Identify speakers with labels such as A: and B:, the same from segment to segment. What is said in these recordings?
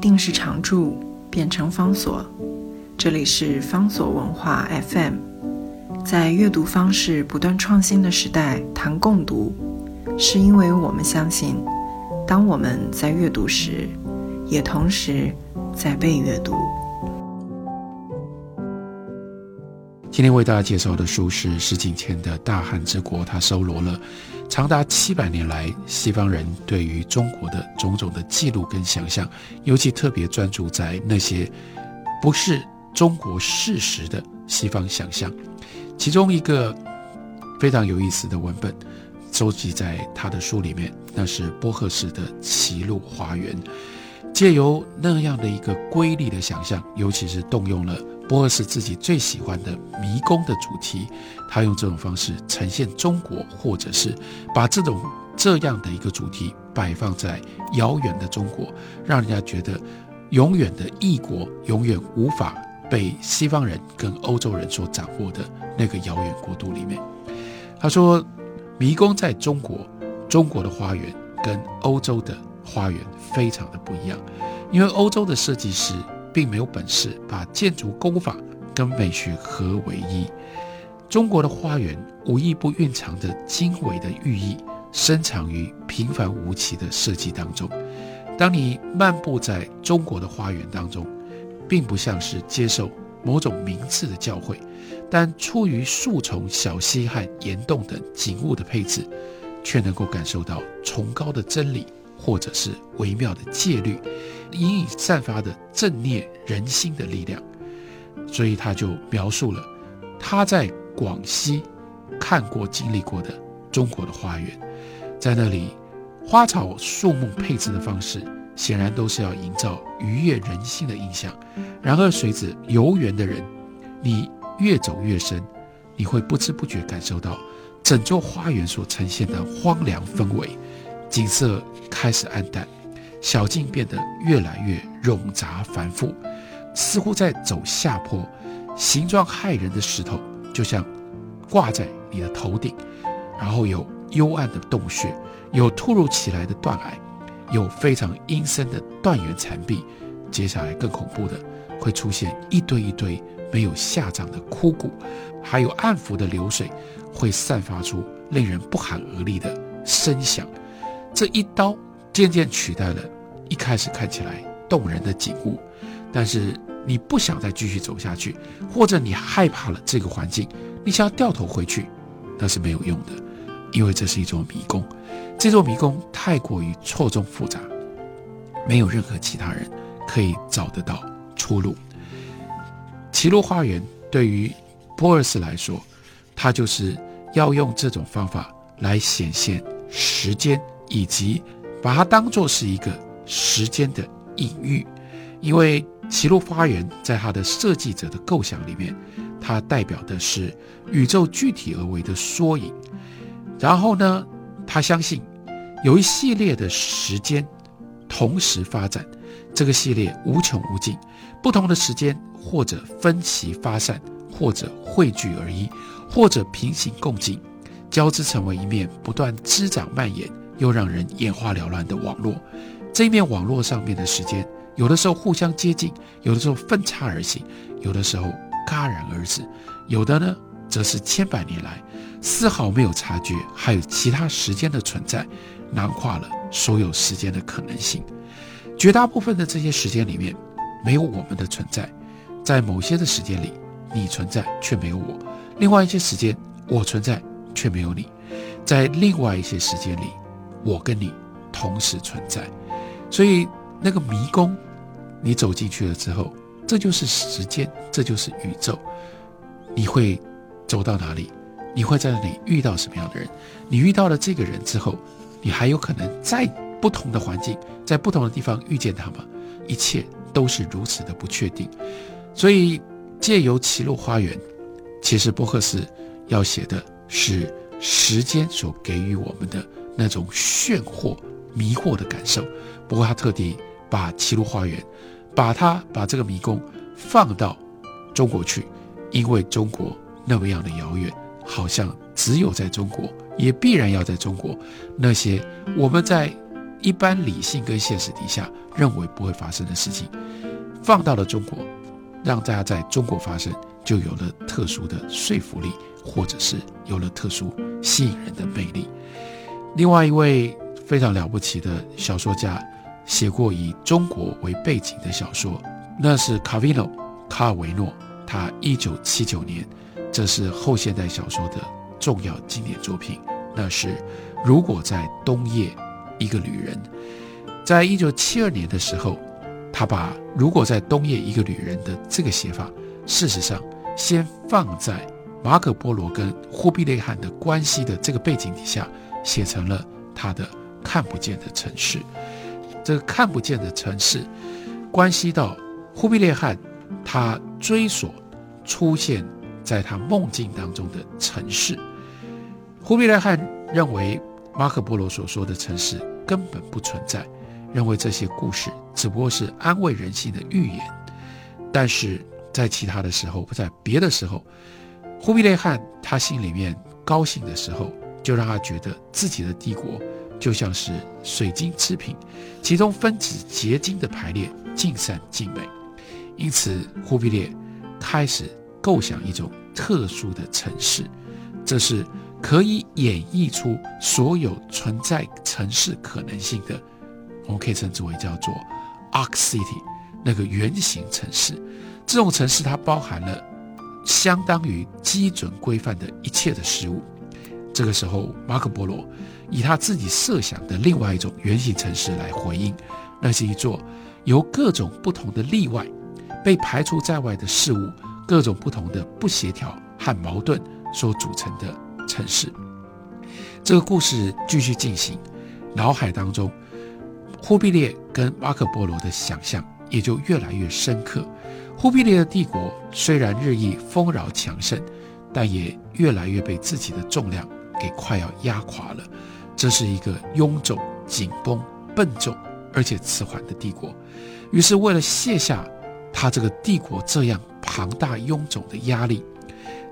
A: 定时常驻变成方所。这里是方所文化 FM。在阅读方式不断创新的时代，谈共读，是因为我们相信，当我们在阅读时，也同时在被阅读。
B: 今天为大家介绍的书是石景谦的《大汉之国》，它收罗了长达七百年来西方人对于中国的种种的记录跟想象，尤其特别专注在那些不是中国事实的西方想象。其中一个非常有意思的文本，收集在他的书里面，那是波赫士的《歧路花园》，借由那样的一个瑰丽的想象，尤其是动用了。波尔斯自己最喜欢的迷宫的主题，他用这种方式呈现中国，或者是把这种这样的一个主题摆放在遥远的中国，让人家觉得永远的异国，永远无法被西方人跟欧洲人所掌握的那个遥远国度里面。他说，迷宫在中国，中国的花园跟欧洲的花园非常的不一样，因为欧洲的设计师。并没有本事把建筑工法跟美学合为一。中国的花园无一不蕴藏着精微的寓意，深藏于平凡无奇的设计当中。当你漫步在中国的花园当中，并不像是接受某种名次的教诲，但出于树丛、小溪和岩洞等景物的配置，却能够感受到崇高的真理。或者是微妙的戒律，隐隐散发的正念人心的力量，所以他就描述了他在广西看过、经历过的中国的花园，在那里花草树木配置的方式，显然都是要营造愉悦人心的印象。然而，随着游园的人，你越走越深，你会不知不觉感受到整座花园所呈现的荒凉氛围。景色开始暗淡，小径变得越来越冗杂繁复，似乎在走下坡。形状骇人的石头就像挂在你的头顶，然后有幽暗的洞穴，有突如其来的断崖，有非常阴森的断垣残壁。接下来更恐怖的会出现一堆一堆没有下葬的枯骨，还有暗浮的流水会散发出令人不寒而栗的声响。这一刀渐渐取代了一开始看起来动人的景物，但是你不想再继续走下去，或者你害怕了这个环境，你想要掉头回去，那是没有用的，因为这是一座迷宫。这座迷宫太过于错综复杂，没有任何其他人可以找得到出路。奇洛花园对于波尔斯来说，他就是要用这种方法来显现时间。以及把它当作是一个时间的隐喻，因为奇洛花园在它的设计者的构想里面，它代表的是宇宙具体而为的缩影。然后呢，他相信有一系列的时间同时发展，这个系列无穷无尽，不同的时间或者分歧发散，或者汇聚而一，或者平行共进，交织成为一面不断滋长蔓延。又让人眼花缭乱的网络，这一面网络上面的时间，有的时候互相接近，有的时候分叉而行，有的时候戛然而止，有的呢，则是千百年来丝毫没有察觉，还有其他时间的存在，囊括了所有时间的可能性。绝大部分的这些时间里面，没有我们的存在，在某些的时间里，你存在却没有我；另外一些时间，我存在却没有你；在另外一些时间里。我跟你同时存在，所以那个迷宫，你走进去了之后，这就是时间，这就是宇宙。你会走到哪里？你会在那里遇到什么样的人？你遇到了这个人之后，你还有可能在不同的环境，在不同的地方遇见他吗？一切都是如此的不确定。所以借由奇洛花园，其实波赫斯要写的是时间所给予我们的。那种炫惑、迷惑的感受。不过他特地把齐鲁花园，把它把这个迷宫放到中国去，因为中国那么样的遥远，好像只有在中国，也必然要在中国。那些我们在一般理性跟现实底下认为不会发生的事情，放到了中国，让大家在中国发生，就有了特殊的说服力，或者是有了特殊吸引人的魅力。另外一位非常了不起的小说家，写过以中国为背景的小说，那是卡维诺卡尔维诺。他一九七九年，这是后现代小说的重要经典作品，那是如果在冬夜，一个旅人。在一九七二年的时候，他把“如果在冬夜一个旅人”的这个写法，事实上先放在马可波罗跟忽必烈汗的关系的这个背景底下，写成了他的看不见的城市。这个看不见的城市，关系到忽必烈汗他追索出现在他梦境当中的城市。忽必烈汗认为马可波罗所说的城市根本不存在。认为这些故事只不过是安慰人心的寓言，但是在其他的时候，不在别的时候，忽必烈汗他心里面高兴的时候，就让他觉得自己的帝国就像是水晶制品，其中分子结晶的排列尽善尽美。因此，忽必烈开始构想一种特殊的城市，这是可以演绎出所有存在城市可能性的。我们可以称之为叫做 Arc City，那个圆形城市。这种城市它包含了相当于基准规范的一切的事物。这个时候，马可波罗以他自己设想的另外一种圆形城市来回应，那是一座由各种不同的例外被排除在外的事物、各种不同的不协调和矛盾所组成的城市。这个故事继续进行，脑海当中。忽必烈跟马可波罗的想象也就越来越深刻。忽必烈的帝国虽然日益丰饶强盛，但也越来越被自己的重量给快要压垮了。这是一个臃肿、紧绷、笨重而且迟缓的帝国。于是，为了卸下他这个帝国这样庞大臃肿的压力，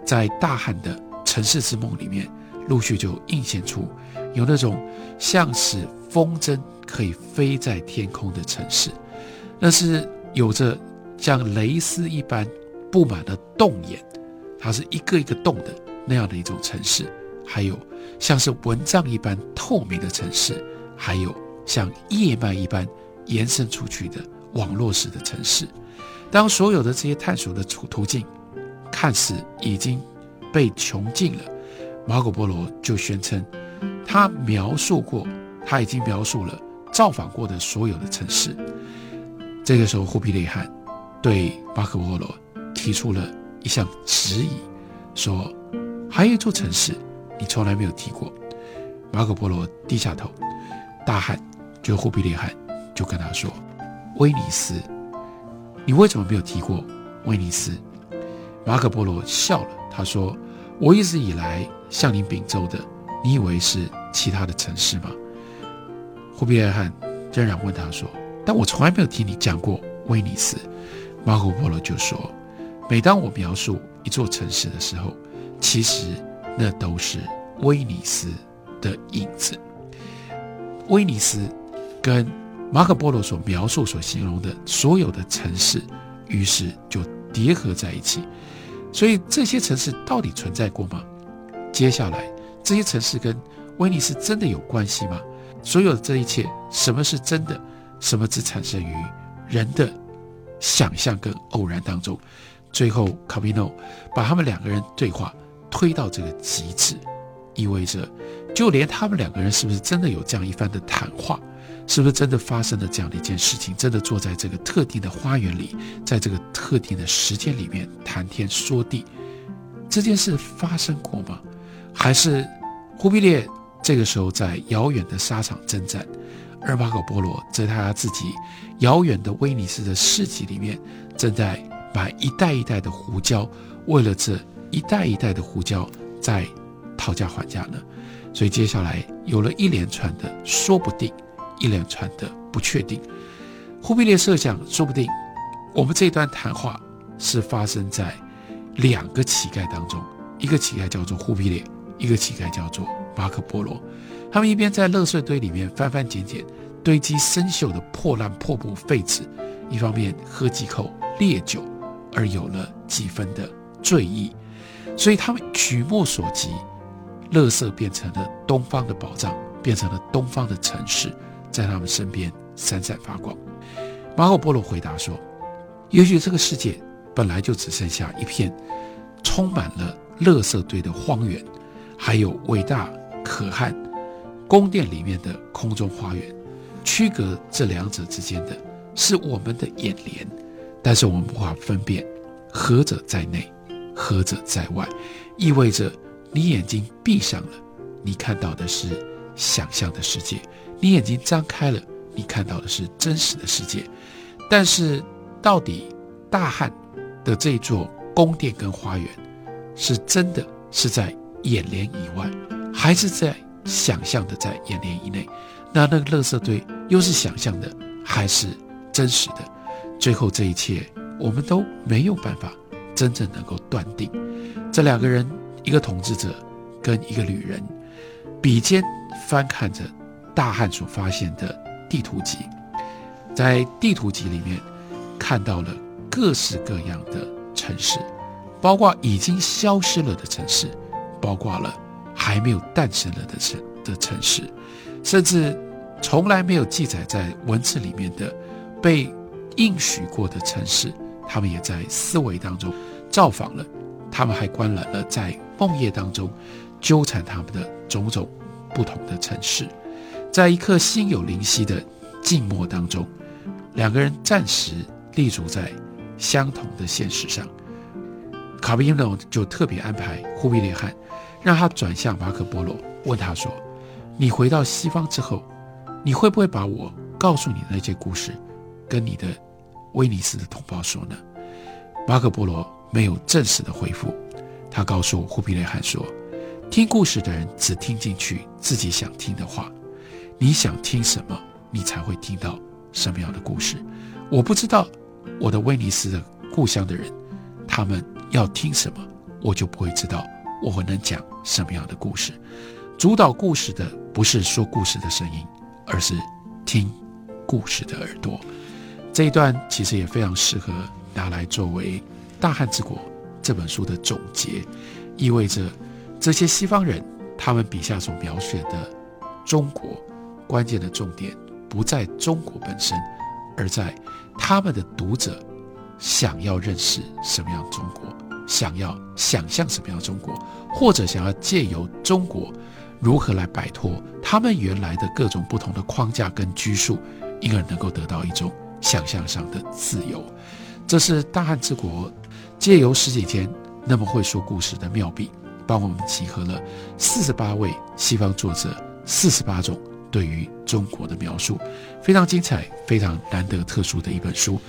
B: 在大汉的城市之梦里面，陆续就映现出有那种像是风筝。可以飞在天空的城市，那是有着像蕾丝一般布满了洞眼，它是一个一个洞的那样的一种城市；还有像是蚊帐一般透明的城市；还有像叶脉一般延伸出去的网络式的城市。当所有的这些探索的途途径看似已经被穷尽了，马可波罗就宣称，他描述过，他已经描述了。造访过的所有的城市，这个时候，忽必烈汗对马可波罗提出了一项质疑，说：“还有一座城市你从来没有提过。”马可波罗低下头，大汗，就忽必烈汗就跟他说：“威尼斯，你为什么没有提过威尼斯？”马可波罗笑了，他说：“我一直以来向你禀奏的，你以为是其他的城市吗？”忽必烈汗仍然问他说：“但我从来没有听你讲过威尼斯。”马可波罗就说：“每当我描述一座城市的时候，其实那都是威尼斯的影子。威尼斯跟马可波罗所描述、所形容的所有的城市，于是就叠合在一起。所以这些城市到底存在过吗？接下来，这些城市跟威尼斯真的有关系吗？”所有的这一切，什么是真的，什么只产生于人的想象跟偶然当中？最后，卡比诺把他们两个人对话推到这个极致，意味着，就连他们两个人是不是真的有这样一番的谈话，是不是真的发生了这样的一件事情，真的坐在这个特定的花园里，在这个特定的时间里面谈天说地，这件事发生过吗？还是忽必烈？这个时候，在遥远的沙场征战，而马可波罗在他自己遥远的威尼斯的市集里面，正在买一袋一袋的胡椒，为了这一袋一袋的胡椒在讨价还价呢。所以接下来有了一连串的说不定，一连串的不确定。忽必烈设想，说不定我们这段谈话是发生在两个乞丐当中，一个乞丐叫做忽必烈，一个乞丐叫做。马可波罗，他们一边在垃圾堆里面翻翻捡捡，堆积生锈的破烂破布废纸，一方面喝几口烈酒，而有了几分的醉意。所以他们举目所及，乐色变成了东方的宝藏，变成了东方的城市，在他们身边闪闪发光。马可波罗回答说：“也许这个世界本来就只剩下一片充满了垃圾堆的荒原，还有伟大可汗宫殿里面的空中花园。区隔这两者之间的是我们的眼帘，但是我们无法分辨何者在内。”何者在外，意味着你眼睛闭上了，你看到的是想象的世界；你眼睛张开了，你看到的是真实的世界。但是，到底大汉的这座宫殿跟花园，是真的是在眼帘以外，还是在想象的在眼帘以内？那那个垃圾堆又是想象的还是真实的？最后，这一切我们都没有办法。真正能够断定，这两个人，一个统治者跟一个旅人，笔尖翻看着大汉所发现的地图集，在地图集里面看到了各式各样的城市，包括已经消失了的城市，包括了还没有诞生了的城的城市，甚至从来没有记载在文字里面的被应许过的城市。他们也在思维当中造访了，他们还观览了在梦夜当中纠缠他们的种种不同的城市，在一刻心有灵犀的静默当中，两个人暂时立足在相同的现实上。卡比诺就特别安排忽必烈汗，让他转向马可波罗，问他说：“你回到西方之后，你会不会把我告诉你的那些故事，跟你的？”威尼斯的同胞说呢，马可波罗没有正式的回复。他告诉忽必烈汗说：“听故事的人只听进去自己想听的话。你想听什么，你才会听到什么样的故事。我不知道我的威尼斯的故乡的人，他们要听什么，我就不会知道我能讲什么样的故事。主导故事的不是说故事的声音，而是听故事的耳朵。”这一段其实也非常适合拿来作为《大汉之国》这本书的总结，意味着这些西方人他们笔下所描写的中国，关键的重点不在中国本身，而在他们的读者想要认识什么样的中国，想要想象什么样的中国，或者想要借由中国如何来摆脱他们原来的各种不同的框架跟拘束，因而能够得到一种。想象上的自由，这是大汉之国借由十几天那么会说故事的妙笔，帮我们集合了四十八位西方作者四十八种对于中国的描述，非常精彩，非常难得特殊的一本书。